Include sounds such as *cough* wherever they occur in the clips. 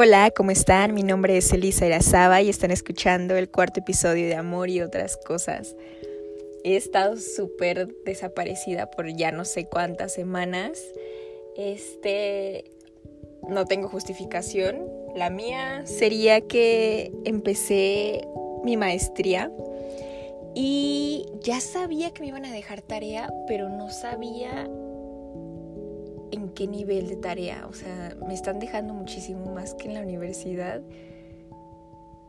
Hola, ¿cómo están? Mi nombre es Elisa Irazaba y están escuchando el cuarto episodio de Amor y otras cosas. He estado súper desaparecida por ya no sé cuántas semanas. Este, no tengo justificación. La mía sería que empecé mi maestría y ya sabía que me iban a dejar tarea, pero no sabía en qué nivel de tarea. O sea, me están dejando muchísimo más que en la universidad.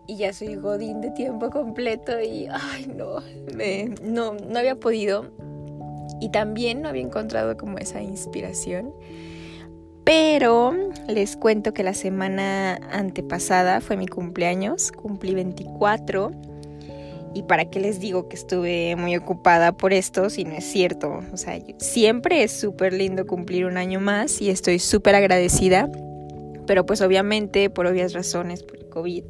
Y ya soy godín de tiempo completo y, ay, no, me, no, no había podido. Y también no había encontrado como esa inspiración. Pero les cuento que la semana antepasada fue mi cumpleaños, cumplí 24 y para qué les digo que estuve muy ocupada por esto si no es cierto. O sea, siempre es súper lindo cumplir un año más y estoy súper agradecida. Pero pues obviamente, por obvias razones, por el COVID,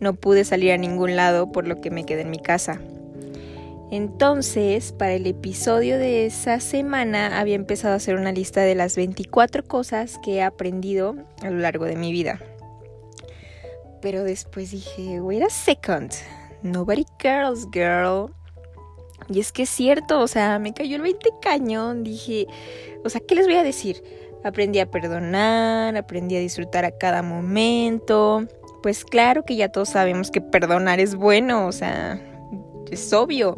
no pude salir a ningún lado por lo que me quedé en mi casa. Entonces, para el episodio de esa semana había empezado a hacer una lista de las 24 cosas que he aprendido a lo largo de mi vida. Pero después dije, wait a second, Nobody cares, girl. Y es que es cierto, o sea, me cayó el 20 cañón. Dije, o sea, ¿qué les voy a decir? Aprendí a perdonar, aprendí a disfrutar a cada momento. Pues claro que ya todos sabemos que perdonar es bueno, o sea, es obvio.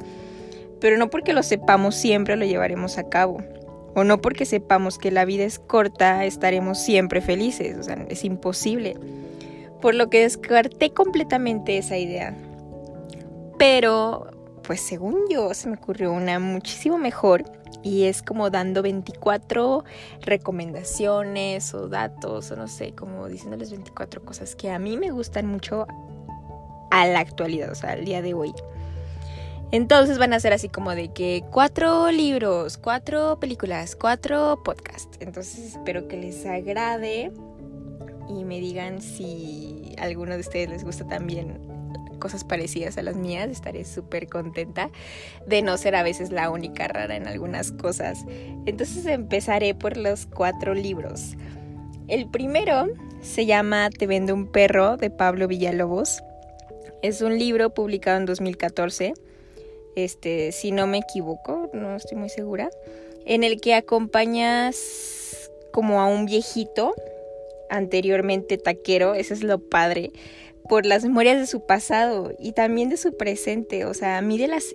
Pero no porque lo sepamos siempre lo llevaremos a cabo. O no porque sepamos que la vida es corta estaremos siempre felices. O sea, es imposible. Por lo que descarté completamente esa idea. Pero, pues según yo, se me ocurrió una muchísimo mejor y es como dando 24 recomendaciones o datos o no sé, como diciéndoles 24 cosas que a mí me gustan mucho a la actualidad, o sea, al día de hoy. Entonces van a ser así como de que cuatro libros, cuatro películas, cuatro podcasts. Entonces espero que les agrade y me digan si alguno de ustedes les gusta también cosas parecidas a las mías, estaré súper contenta de no ser a veces la única rara en algunas cosas. Entonces empezaré por los cuatro libros. El primero se llama Te vendo un perro de Pablo Villalobos. Es un libro publicado en 2014. Este, si no me equivoco, no estoy muy segura, en el que acompañas como a un viejito anteriormente taquero, eso es lo padre, por las memorias de su pasado y también de su presente. O sea, miren las.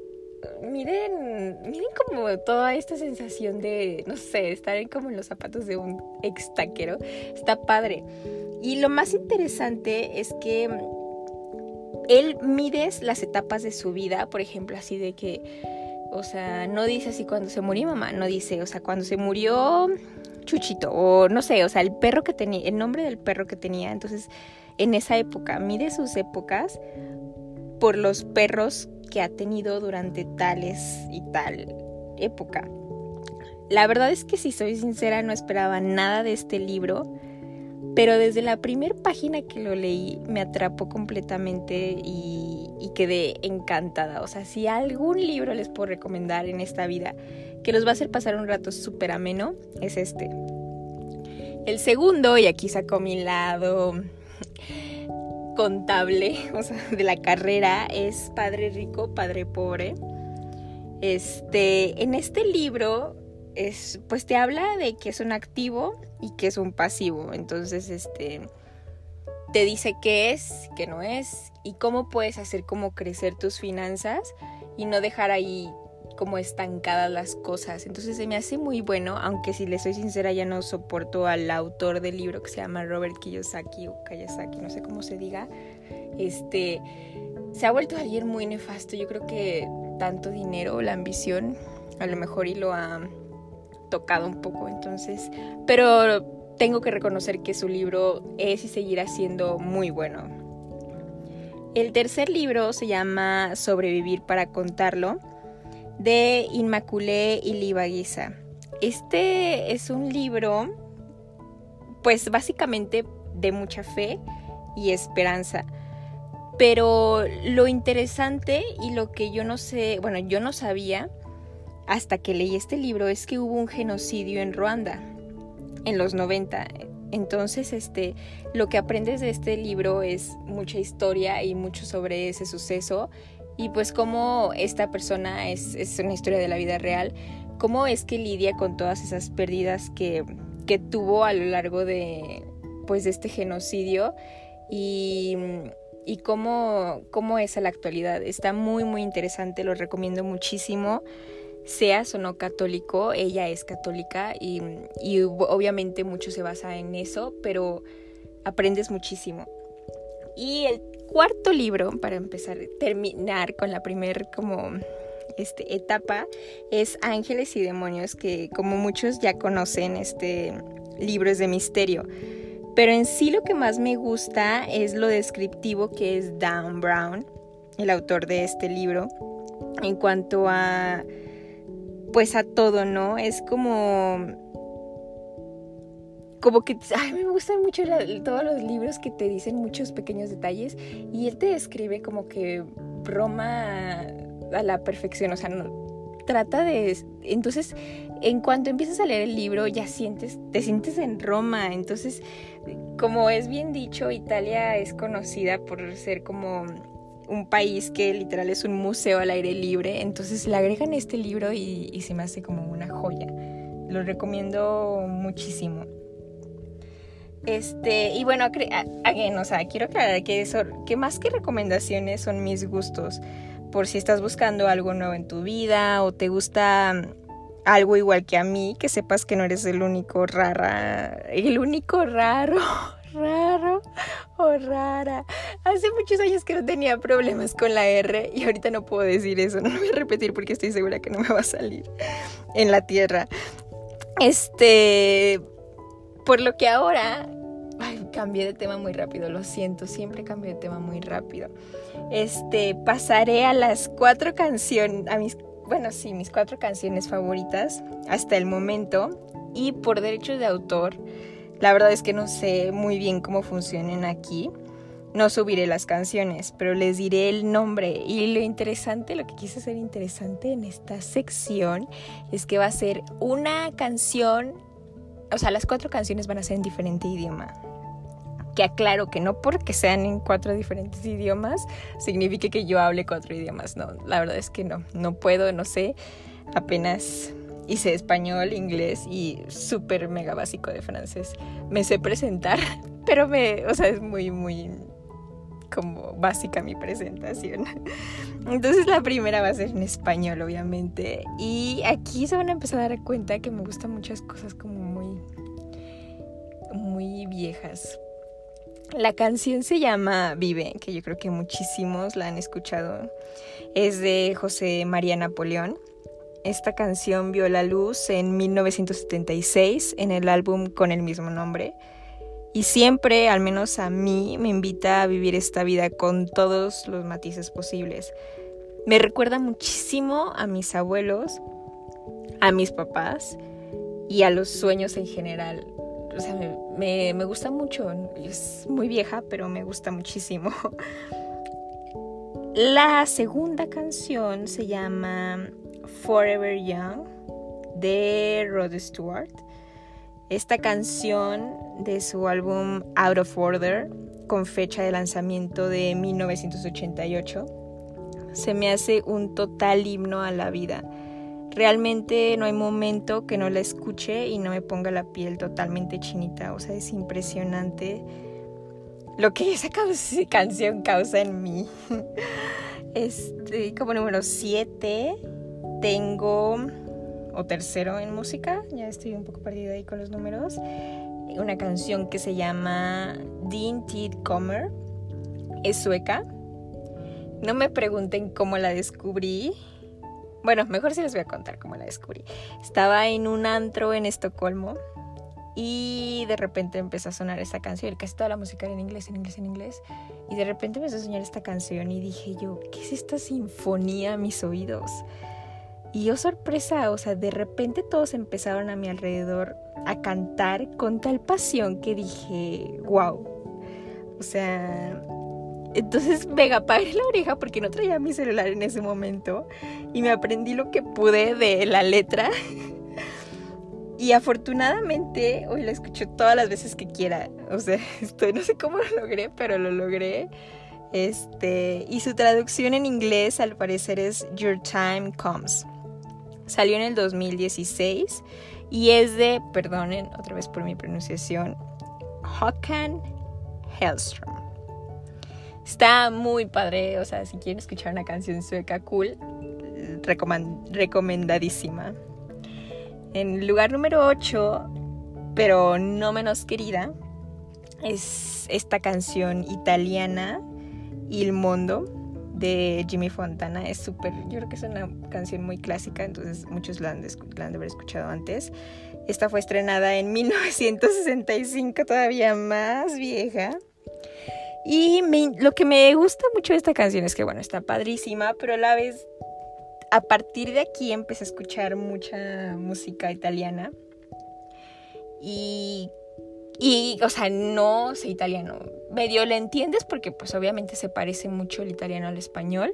Miren, miren como toda esta sensación de, no sé, estar como en los zapatos de un ex taquero. Está padre. Y lo más interesante es que él mide las etapas de su vida, por ejemplo, así de que, o sea, no dice así cuando se murió mamá, no dice, o sea, cuando se murió Chuchito, o no sé, o sea, el perro que tenía, el nombre del perro que tenía. Entonces, en esa época, mide sus épocas por los perros que ha tenido durante tales y tal época. La verdad es que si soy sincera no esperaba nada de este libro, pero desde la primera página que lo leí me atrapó completamente y, quedé encantada. O sea, si algún libro les puedo recomendar en esta vida que los va a hacer pasar un rato súper ameno, es este. El segundo, y aquí saco mi lado contable, *laughs* o sea, de la carrera es Padre Rico, Padre Pobre. Este, en este libro es, pues te habla de que es un activo y que es un pasivo. Entonces, este, te dice qué es, qué no es y cómo puedes hacer como crecer tus finanzas y no dejar ahí como estancadas las cosas. Entonces se me hace muy bueno, aunque si le soy sincera ya no soporto al autor del libro que se llama Robert Kiyosaki o Kiyosaki, no sé cómo se diga. Este se ha vuelto alguien muy nefasto. Yo creo que tanto dinero, la ambición, a lo mejor y lo ha tocado un poco. Entonces, pero tengo que reconocer que su libro es y seguirá siendo muy bueno. El tercer libro se llama Sobrevivir para contarlo de Inmaculé y Libaguiza. Este es un libro, pues básicamente de mucha fe y esperanza. Pero lo interesante y lo que yo no sé, bueno, yo no sabía hasta que leí este libro es que hubo un genocidio en Ruanda en los 90. Entonces, este, lo que aprendes de este libro es mucha historia y mucho sobre ese suceso y pues cómo esta persona es, es una historia de la vida real, cómo es que lidia con todas esas pérdidas que, que tuvo a lo largo de, pues, de este genocidio y, y cómo, cómo es a la actualidad. Está muy, muy interesante, lo recomiendo muchísimo seas o no católico, ella es católica y, y, obviamente mucho se basa en eso, pero aprendes muchísimo. Y el cuarto libro, para empezar, terminar con la primer como este, etapa, es Ángeles y Demonios, que como muchos ya conocen, este libro es de misterio. Pero en sí lo que más me gusta es lo descriptivo que es Dan Brown, el autor de este libro, en cuanto a pues a todo, ¿no? Es como como que ay, me gustan mucho todos los libros que te dicen muchos pequeños detalles y él te describe como que broma a la perfección, o sea, trata de entonces en cuanto empiezas a leer el libro ya sientes te sientes en Roma, entonces como es bien dicho, Italia es conocida por ser como un país que literal es un museo al aire libre, entonces le agregan este libro y, se me hace como una joya. Lo recomiendo muchísimo. Este, y bueno, o sea, quiero aclarar que, eso, que más que recomendaciones son mis gustos. Por si estás buscando algo nuevo en tu vida o te gusta algo igual que a mí, que sepas que no eres el único rara, el único raro *laughs* raro o rara. Hace muchos años que no tenía problemas con la R y ahorita no puedo decir eso. No lo voy a repetir porque estoy segura que no me va a salir en la tierra. Este, por lo que ahora cambié de tema muy rápido, lo siento, siempre cambio de tema muy rápido. Este, pasaré a las cuatro canciones, a mis, bueno, sí, mis cuatro canciones favoritas hasta el momento. Y por derecho de autor, la verdad es que no sé muy bien cómo funcionan aquí. No subiré las canciones, pero les diré el nombre. Y lo interesante, lo que quise hacer interesante en esta sección es que va a ser una canción, o sea, las cuatro canciones van a ser en diferente idioma. Que aclaro que no porque sean en cuatro diferentes idiomas signifique que yo hable cuatro idiomas. No, la verdad es que no, no puedo, no sé. Apenas hice español, inglés y súper mega básico de francés. Me sé presentar, *laughs* pero me, o sea, es muy, muy como básica mi presentación. Entonces la primera va a ser en español, obviamente. Y aquí se van a empezar a dar cuenta que me gustan muchas cosas como muy, muy viejas. La canción se llama Vive, que yo creo que muchísimos la han escuchado. Es de José María Napoleón. Esta canción vio la luz en 1976 en el álbum con el mismo nombre y siempre, al menos a mí, me invita a vivir esta vida con todos los matices posibles. Me recuerda muchísimo a mis abuelos, a mis papás y a los sueños en general. O sea, me, me gusta mucho. Es muy vieja, pero me gusta muchísimo. *laughs* La segunda canción se llama Forever Young de Rod Stewart. Esta canción de su álbum Out of Order, con fecha de lanzamiento de 1988, se me hace un total himno a la vida. Realmente no hay momento que no la escuche y no me ponga la piel totalmente chinita. O sea, es impresionante lo que esa canción causa en mí. *laughs* Este, como número 7 tengo, o tercero en música, ya estoy un poco perdida ahí con los números, una canción que se llama Dean Tid Comer, es sueca. No me pregunten cómo la descubrí. Bueno, mejor si les voy a contar cómo la descubrí. Estaba en un antro en Estocolmo y de repente empezó a sonar esta canción. Casi toda la música era en inglés, en inglés, en inglés. Y de repente empezó a sonar esta canción y dije yo, ¿qué es esta sinfonía a mis oídos? Y yo sorpresa, o sea, de repente todos empezaron a mi alrededor a cantar con tal pasión que dije, wow. O sea, entonces me apagué la oreja porque no traía mi celular en ese momento y me aprendí lo que pude de la letra. Y afortunadamente hoy la escucho todas las veces que quiera. O sea, *laughs* estoy, no sé cómo lo logré, pero lo logré. Este, y su traducción en inglés al parecer es Your Time Comes. Salió en el 2016 y es de, perdonen otra vez por mi pronunciación, Håkan Hellström. Está muy padre, o sea, si quieren escuchar una canción sueca cool, recomendadísima. En lugar número 8, pero no menos querida, es esta canción italiana, Il Mondo, de Jimmy Fontana. Es súper, yo creo que es una canción muy clásica, entonces muchos la han, la han de haber escuchado antes. Esta fue estrenada en 1965, todavía más vieja. Y lo que me gusta mucho de esta canción es que, bueno, está padrísima, pero a la vez a partir de aquí empecé a escuchar mucha música italiana. Y, y, o sea, no sé italiano. Medio le entiendes porque pues obviamente se parece mucho el italiano al español.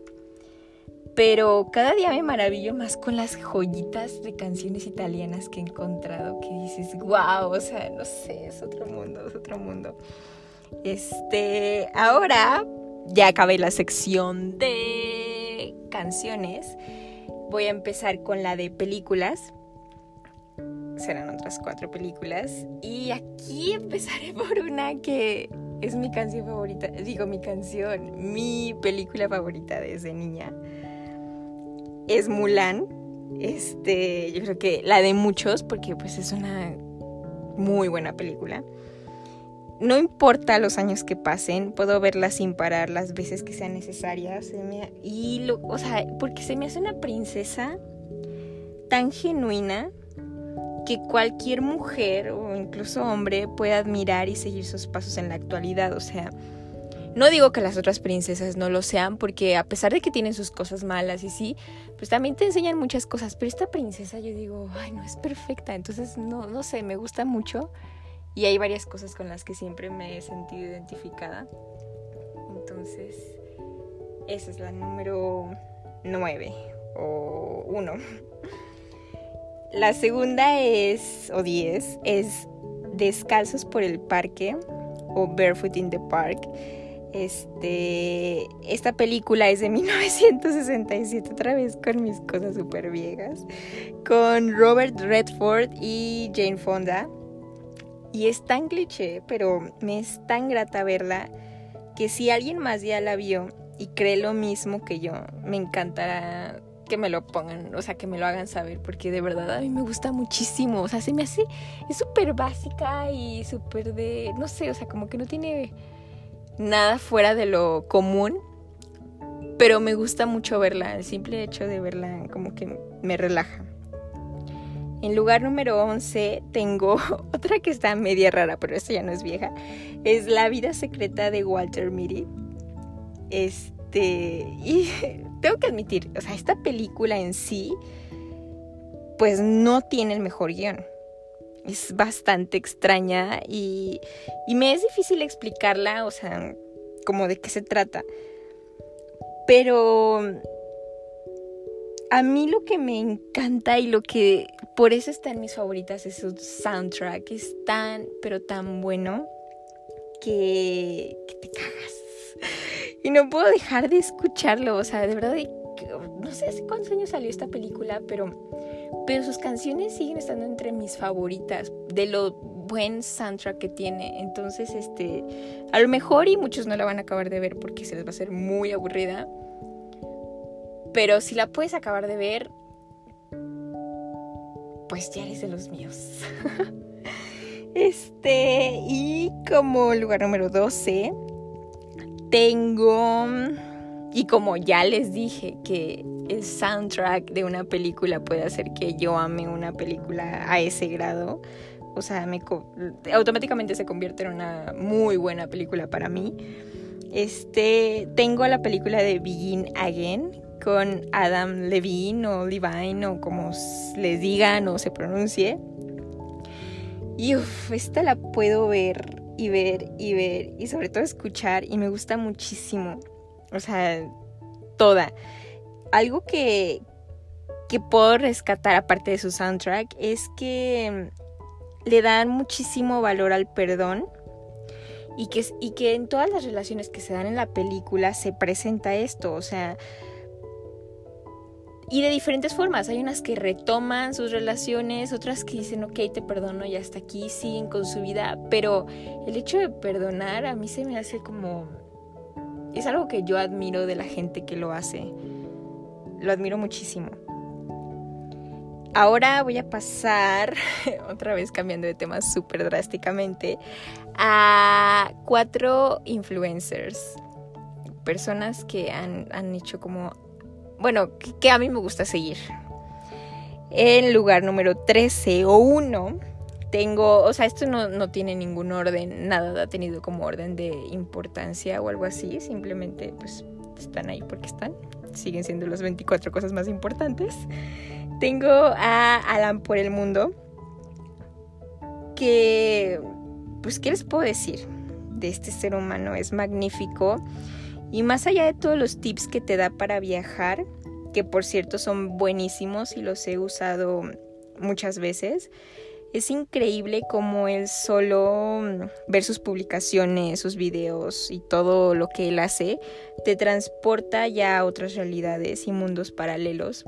Pero cada día me maravillo más con las joyitas de canciones italianas que he encontrado. Que dices, wow, o sea, no sé, es otro mundo, es otro mundo. Este, ahora ya acabé la sección de canciones Voy a empezar con la de películas. Serán otras cuatro películas. Y aquí empezaré *laughs* por una que es mi canción favorita. Digo, mi canción, mi película favorita desde niña. Es Mulan. Este, yo creo que la de muchos, porque pues es una muy buena película no importa los años que pasen, puedo verla sin parar las veces que sean necesarias. y, lo, o sea, porque se me hace una princesa tan genuina que cualquier mujer o incluso hombre puede admirar y seguir sus pasos en la actualidad. O sea, no digo que las otras princesas no lo sean, porque a pesar de que tienen sus cosas malas y sí, pues también te enseñan muchas cosas. Pero esta princesa yo digo, ay, no es perfecta. Entonces, no, no sé, me gusta mucho. Y hay varias cosas con las que siempre me he sentido identificada. Entonces, esa es la número 9 o 1. *laughs* La segunda es, o 10, es Descalzos por el Parque o Barefoot in the Park. Este, esta película es de *laughs* 1967, otra vez con mis cosas súper viejas, con Robert Redford y Jane Fonda. Y es tan cliché, pero me es tan grata verla que si alguien más ya la vio y cree lo mismo que yo, me encantará que me lo pongan, o sea, que me lo hagan saber, porque de verdad a mí me gusta muchísimo, o sea, se me hace, es súper básica y súper de, no sé, o sea, como que no tiene nada fuera de lo común, pero me gusta mucho verla, el simple hecho de verla como que me relaja. En lugar número 11 tengo *laughs* otra que está media rara, pero esta ya no es vieja. Es La vida secreta de Walter Mitty. Este, y *laughs* tengo que admitir, o sea, esta película en sí, pues no tiene el mejor guion. Es bastante extraña y, y me es difícil explicarla, o sea, como de qué se trata. Pero a mí lo que me encanta y lo que por eso está en mis favoritas es su soundtrack. Es tan, pero tan bueno que, te cagas. Y no puedo dejar de escucharlo. O sea, de verdad, no sé hace cuántos años salió esta película, pero, pero sus canciones siguen estando entre mis favoritas. De lo buen soundtrack que tiene. Entonces, este, a lo mejor y muchos no la van a acabar de ver porque se les va a hacer muy aburrida. Pero si la puedes acabar de ver, pues ya eres de los míos. *laughs* este, y como lugar número 12, tengo, y como ya les dije, que el soundtrack de una película puede hacer que yo ame una película a ese grado. O sea, me, automáticamente se convierte en una muy buena película para mí. Este, tengo la película de Begin Again, con Adam Levine o Levine o como les digan o se pronuncie. Y uff, esta la puedo ver y ver y ver y sobre todo escuchar y me gusta muchísimo. O sea, toda. Algo que, que puedo rescatar aparte de su soundtrack es que le dan muchísimo valor al perdón y que, y que en todas las relaciones que se dan en la película se presenta esto, o sea, y de diferentes formas. Hay unas que retoman sus relaciones, otras que dicen, ok, te perdono y hasta aquí siguen con su vida. Pero el hecho de perdonar a mí se me hace como... Es algo que yo admiro de la gente que lo hace. Lo admiro muchísimo. Ahora voy a pasar, *laughs* otra vez cambiando de tema súper drásticamente, a cuatro influencers. Personas que han, han hecho como bueno, que, a mí me gusta seguir. En lugar número 13 o 1 tengo, o sea, esto no, no, tiene ningún orden, nada ha tenido como orden de importancia o algo así, simplemente pues están ahí porque están, siguen siendo las 24 cosas más importantes. Tengo a Alan por el mundo, que, pues, ¿qué les puedo decir de este ser humano? Es magnífico y más allá de todos los tips que te da para viajar, que por cierto son buenísimos y los he usado muchas veces, es increíble cómo él solo mm, ver sus publicaciones, sus videos y todo lo que él hace, te transporta ya a otras realidades y mundos paralelos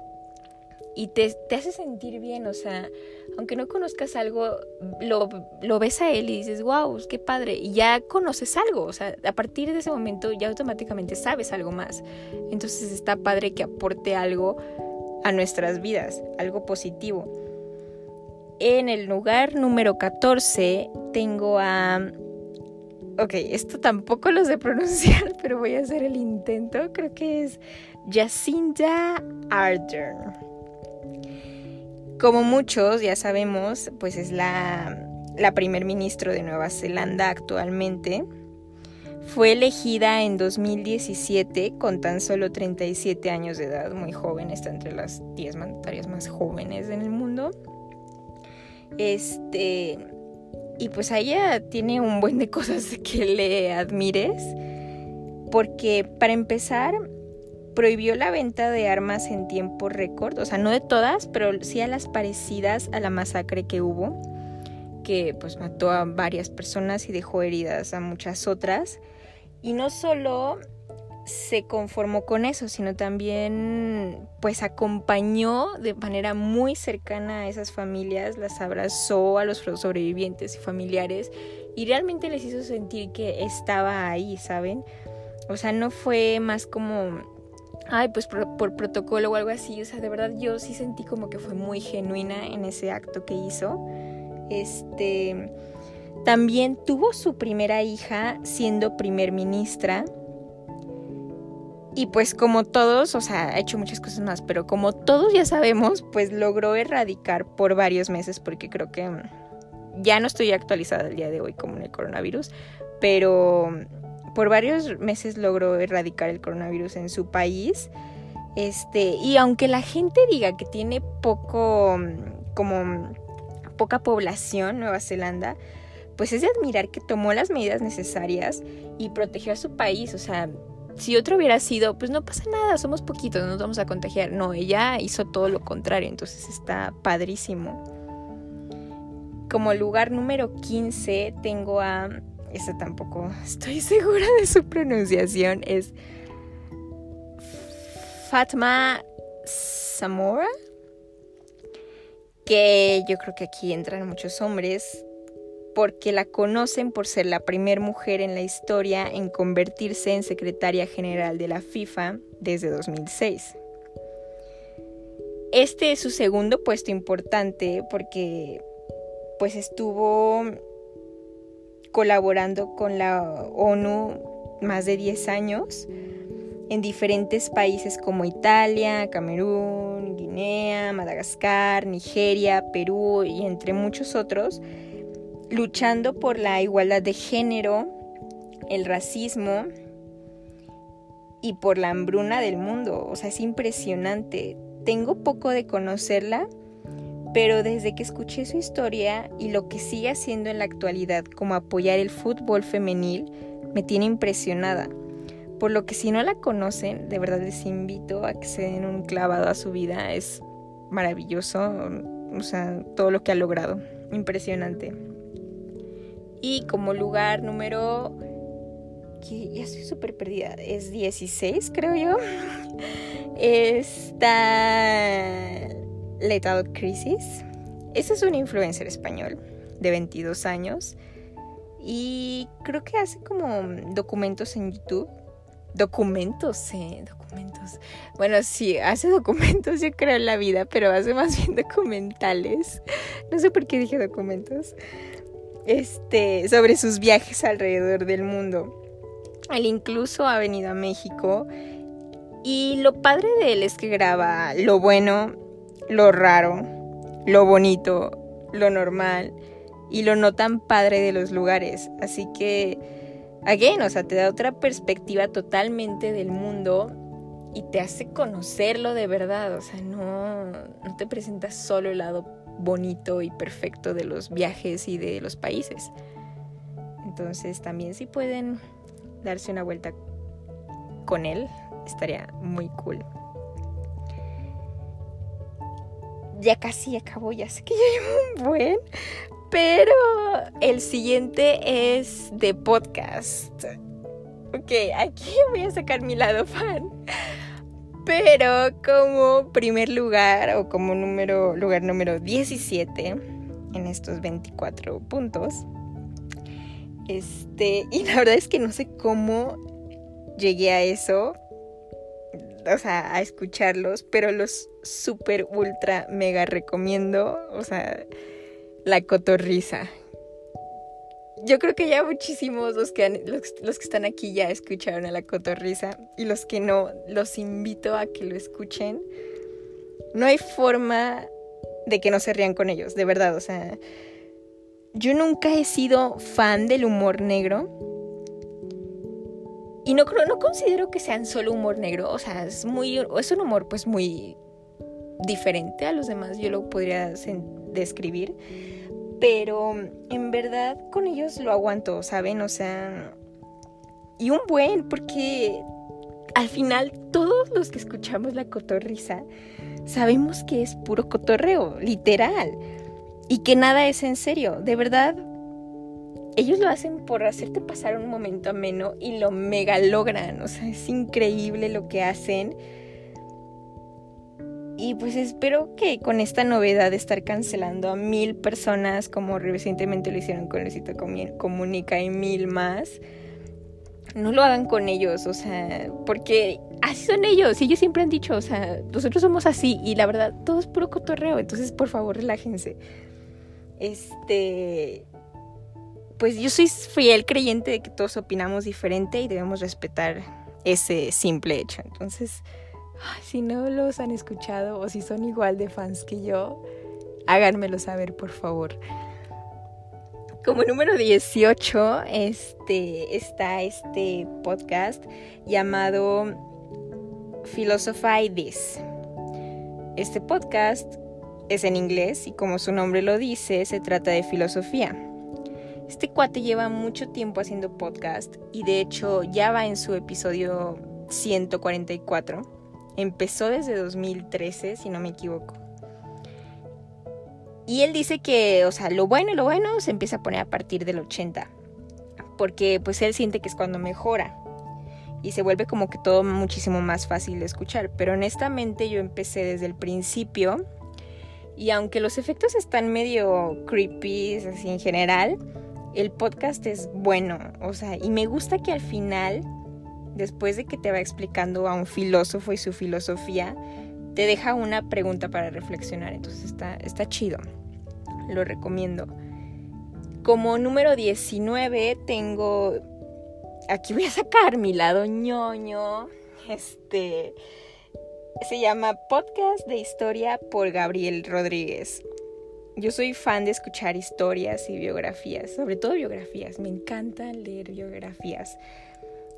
y te, hace sentir bien, o sea, aunque no conozcas algo, lo, lo, ves a él y dices, wow, qué padre, y ya conoces algo, o sea, a partir de ese momento ya automáticamente sabes algo más. Entonces está padre que aporte algo a nuestras vidas, algo positivo. En el lugar número 14 tengo a... Ok, esto tampoco lo sé pronunciar, *laughs* pero voy a hacer el intento. Creo que es Jacinda Ardern. Como muchos ya sabemos, pues es la, la primer ministro de Nueva Zelanda actualmente. Fue elegida en 2017 con tan solo 37 años de edad, muy joven, está entre las 10 mandatarias más jóvenes en el mundo. Este, y pues ella tiene un buen de *laughs* cosas que le admires, porque para empezar, prohibió la venta de armas en tiempo récord, o sea, no de todas, pero sí a las parecidas a la masacre que hubo, que pues mató a varias personas y dejó heridas a muchas otras. Y no solo se conformó con eso, sino también pues acompañó de manera muy cercana a esas familias, las abrazó a los sobrevivientes y familiares y realmente les hizo sentir que estaba ahí, ¿saben? O sea, no fue más como ay, pues por, protocolo o algo así. O sea, de verdad yo sí sentí como que fue muy genuina en ese acto que hizo. Este. También tuvo su primera hija siendo primer ministra. Y pues como todos, o sea, ha hecho muchas cosas más, pero como todos ya sabemos, pues logró erradicar por varios meses, porque creo que ya no estoy actualizada el día de hoy como en el coronavirus, pero por varios meses logró erradicar el coronavirus en su país. Este, y aunque la gente diga que tiene poco, como poca población Nueva Zelanda, pues es de admirar que tomó las medidas necesarias y protegió a su país. O sea, si otro hubiera sido, pues no pasa nada, somos poquitos, no nos vamos a contagiar. No, ella hizo todo lo contrario, entonces está padrísimo. Como lugar número 15 tengo a esa tampoco estoy *laughs* segura de su pronunciación, es Fatma Zamora, que yo creo que aquí entran muchos hombres porque la conocen por ser la primera mujer en la historia en convertirse en secretaria general de la FIFA desde 2006. Este es su segundo puesto importante porque pues estuvo colaborando con la ONU más de 10 años en diferentes países como Italia, Camerún, Guinea, Madagascar, Nigeria, Perú y entre muchos otros, luchando por la igualdad de género, el racismo y por la hambruna del mundo. O sea, es impresionante. Tengo poco de conocerla, pero desde que escuché su historia y lo que sigue haciendo en la actualidad como apoyar el fútbol femenil, me tiene impresionada. Por lo que si no la conocen, de verdad les invito a que se den un clavado a su vida. Es maravilloso, o sea, todo lo que ha logrado, impresionante. Y como lugar número que ya estoy súper perdida, es 16 creo yo, *laughs* está Lethal Crisis. Este es un influencer español de 22 años y creo que hace como documentos en YouTube. Documentos, sí, documentos. Bueno, sí, hace *laughs* documentos, yo creo, en la vida, pero hace más bien documentales. No sé por qué dije documentos. Este, sobre sus viajes alrededor del mundo. Él incluso ha venido a México. Y lo padre de él es que graba lo bueno, lo raro, lo bonito, lo normal y lo no tan padre de los lugares. Así que, again, o sea, te da otra perspectiva totalmente del mundo y te hace conocerlo de verdad. O sea, no, no te presentas solo el lado bonito y perfecto de los viajes y de los países. Entonces, también si pueden darse una vuelta con él, estaría muy cool. Ya casi acabó, ya sé que ya llevo un buen, pero el siguiente es de podcast. Ok, aquí voy a sacar mi lado fan. Pero como primer lugar o como número, lugar número 17 en estos 24 puntos. Este, y la verdad es que no sé cómo llegué a eso. O sea, a escucharlos, pero los super ultra mega recomiendo. O sea, la cotorriza. Yo creo que ya muchísimos los que, los, que están aquí ya escucharon a la cotorriza y los que no, los invito a que lo escuchen. No hay forma de que no se rían con ellos, de verdad, o sea, yo nunca he sido fan del humor negro. Y no, no considero que sean solo humor negro, o sea, es, muy, es un humor pues muy diferente a los demás, yo lo podría describir pero en verdad con ellos lo aguanto, ¿saben? O sea, y un buen, porque al final todos los que escuchamos la cotorriza sabemos que es puro cotorreo, literal, y que nada es en serio, de verdad. Ellos lo hacen por hacerte pasar un momento ameno y lo mega logran, o sea, es increíble lo que hacen y pues espero que con esta novedad de estar cancelando a mil personas, como recientemente lo hicieron con Luisito Comunica y mil más, no lo hagan con ellos, o sea, porque así son ellos, y ellos siempre han dicho, o sea, nosotros somos así, y la verdad, todo es puro cotorreo, entonces por favor relájense. Este. Pues yo soy fiel creyente de que todos opinamos diferente y debemos respetar ese simple hecho. Entonces, si no los han escuchado o si son igual de fans que yo, háganmelo saber, por favor. Como número 18 este, está este podcast llamado Philosophy This. Este podcast es en inglés y como su nombre lo dice, se trata de filosofía. Este cuate lleva mucho tiempo haciendo podcast y de hecho ya va en su episodio 144 Empezó desde 2013, si no me equivoco. Y él dice que, o sea, lo bueno y lo bueno se empieza a poner a partir del 80. Porque pues él siente que es cuando mejora. Y se vuelve como que todo muchísimo más fácil de escuchar. Pero honestamente yo empecé desde el principio. Y aunque los efectos están medio creepy, así en general, el podcast es bueno. O sea, y me gusta que al final después de que te va explicando a un filósofo y su filosofía, te deja una pregunta para reflexionar. Entonces está, está chido. Lo recomiendo. Como número 19 tengo... Aquí voy a sacar mi lado ñoño. Este... Se llama Podcast de Historia por Gabriel Rodríguez. Yo soy fan de escuchar historias y biografías, sobre todo biografías. Me encanta leer biografías.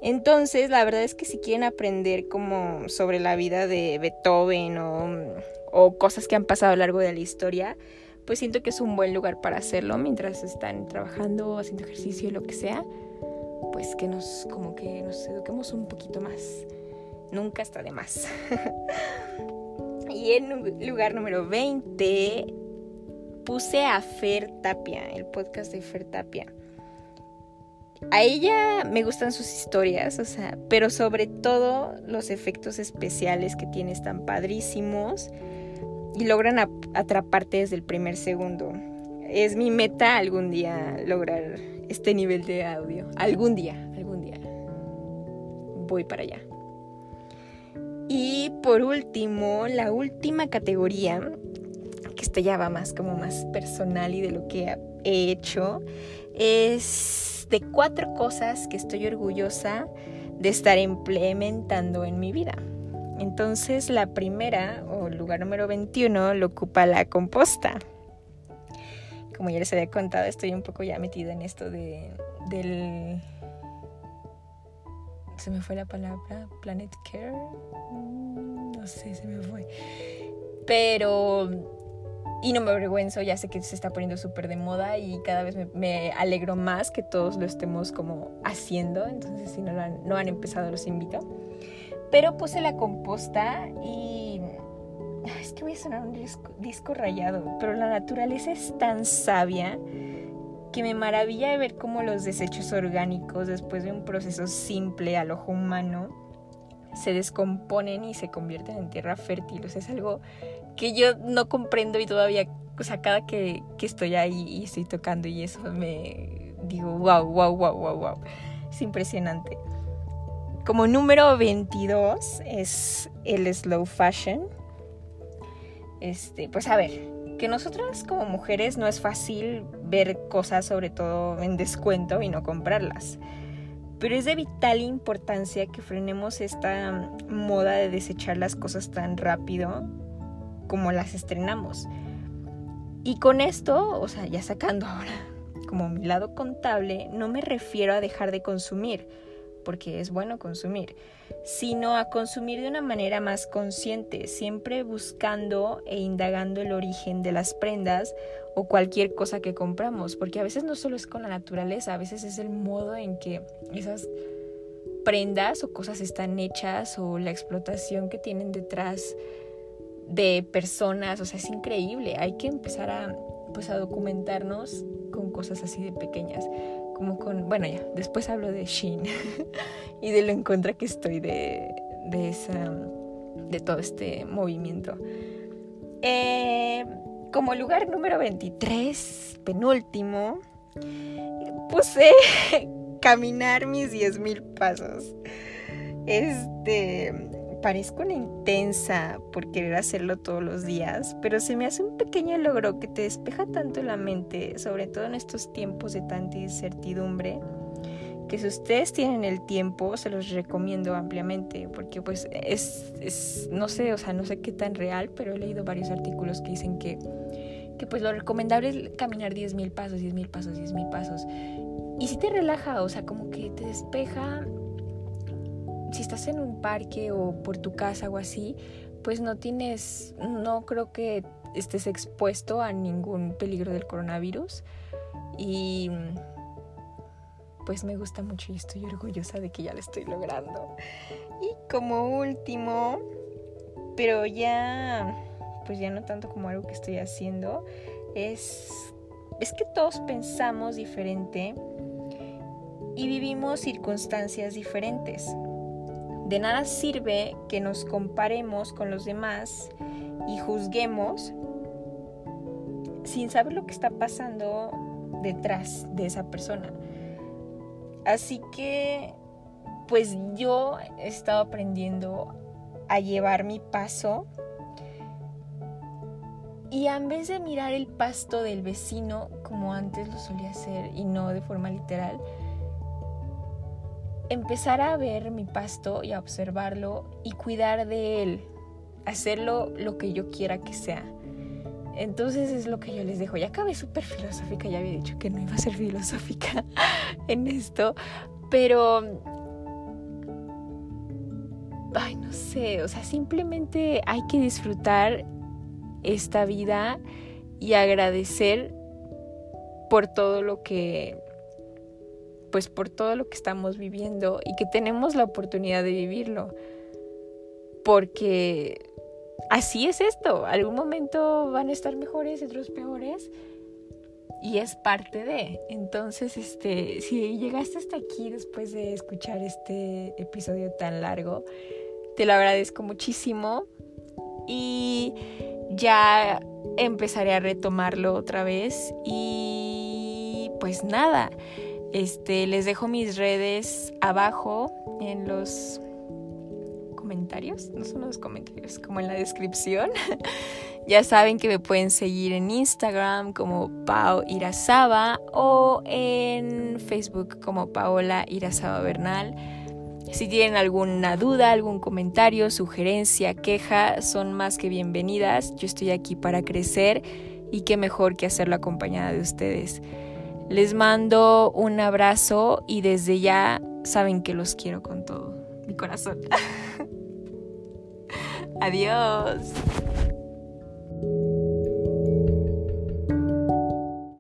Entonces, la verdad es que si quieren aprender como sobre la vida de Beethoven o, cosas que han pasado a lo largo de la historia, pues siento que es un buen lugar para hacerlo mientras están trabajando, haciendo ejercicio, lo que sea, pues que nos como que nos eduquemos un poquito más. Nunca está de más. *laughs* Y en lugar número 20 puse a Fer Tapia, el podcast de Fer Tapia. A ella me gustan sus historias, o sea, pero sobre todo los efectos especiales que tiene están padrísimos y logran atraparte desde el primer segundo. Es mi meta algún día lograr este nivel de audio. Algún día, algún día. Voy para allá. Y por último, la última categoría, que esta ya va más como más personal y de lo que he hecho, es de cuatro cosas que estoy orgullosa de estar implementando en mi vida. Entonces la primera, o lugar número 21, lo ocupa la composta. Como ya les había contado, estoy un poco ya metida en esto de, del se me fue la palabra, Planet Care, mm, no sé, se me fue. Pero, y no me avergüenzo, ya sé que se está poniendo súper de moda y cada vez me, alegro más que todos lo estemos como haciendo, entonces si no, han, no han empezado los invito. Pero puse la composta y es que voy a sonar un disco, disco rayado, pero la naturaleza es tan sabia que me maravilla de ver cómo los desechos orgánicos, después de un proceso simple al ojo humano, se descomponen y se convierten en tierra fértil. O sea, es algo que yo no comprendo y todavía, o sea, cada que, que estoy ahí y estoy tocando y eso me digo, wow, wow, wow, wow, wow. Es impresionante. Como número 22 es el slow fashion. Este, pues a ver, que nosotras como mujeres no es fácil ver cosas sobre todo en descuento y no comprarlas. Pero es de vital importancia que frenemos esta moda de desechar las cosas tan rápido como las estrenamos. Y con esto, o sea, ya sacando *laughs* ahora como mi lado contable, no me refiero a dejar de consumir porque es bueno consumir, sino a consumir de una manera más consciente, siempre buscando e indagando el origen de las prendas o cualquier cosa que compramos, porque a veces no solo es con la naturaleza, a veces es el modo en que esas prendas o cosas están hechas o la explotación que tienen detrás de personas, o sea, es increíble, hay que empezar a pues a documentarnos con cosas así de pequeñas como con, bueno ya, después hablo de Shin *laughs* y de lo en contra que estoy de, de, esa, de todo este movimiento. Eh, como lugar número 23, penúltimo, puse *laughs* caminar mis 10.000 pasos. Este, parezco una intensa por querer hacerlo todos los días, pero se me hace un pequeño logro que te despeja tanto la mente, sobre todo en estos tiempos de tanta incertidumbre, que si ustedes tienen el tiempo, se los recomiendo ampliamente, porque pues es, es no sé, o sea, no sé qué tan real, pero he leído varios artículos que dicen que, que pues lo recomendable es caminar 10.000 pasos, 10.000 pasos, 10.000 pasos. Y si te relaja, o sea, como que te despeja si estás en un parque o por tu casa o así, pues no tienes, no creo que estés expuesto a ningún peligro del coronavirus. Y pues me gusta mucho y estoy orgullosa de que ya lo estoy logrando. Y como último, pero ya, pues ya no tanto como algo que estoy haciendo, es, es que todos pensamos diferente y vivimos circunstancias diferentes. De nada sirve que nos comparemos con los demás y juzguemos sin saber lo que está pasando detrás de esa persona. Así que, pues yo he estado aprendiendo a llevar mi paso y en vez de mirar el pasto del vecino como antes lo solía hacer y no de forma literal, empezar a ver mi pasto y a observarlo y cuidar de él, hacerlo lo que yo quiera que sea. Entonces es lo que yo les dejo. Ya acabé súper filosófica, ya había dicho que no iba a ser filosófica *laughs* en esto, pero... Ay, no sé, o sea, simplemente hay que disfrutar esta vida y agradecer por todo lo que pues por todo lo que estamos viviendo y que tenemos la oportunidad de vivirlo. Porque así es esto. Algún momento van a estar mejores, otros peores. Y es parte de. Entonces, este, si llegaste hasta aquí después de escuchar este episodio tan largo, te lo agradezco muchísimo. Y ya empezaré a retomarlo otra vez. Y pues nada. Este, les dejo mis redes abajo en los comentarios, no son los comentarios, como en la descripción. *laughs* ya saben que me pueden seguir en Instagram como Pau Irazaba o en Facebook como Paola Irazaba Bernal. Si tienen alguna duda, algún comentario, sugerencia, queja, son más que bienvenidas. Yo estoy aquí para crecer y qué mejor que hacerlo acompañada de ustedes. Les mando un abrazo y desde ya saben que los quiero con todo mi corazón. *laughs* Adiós.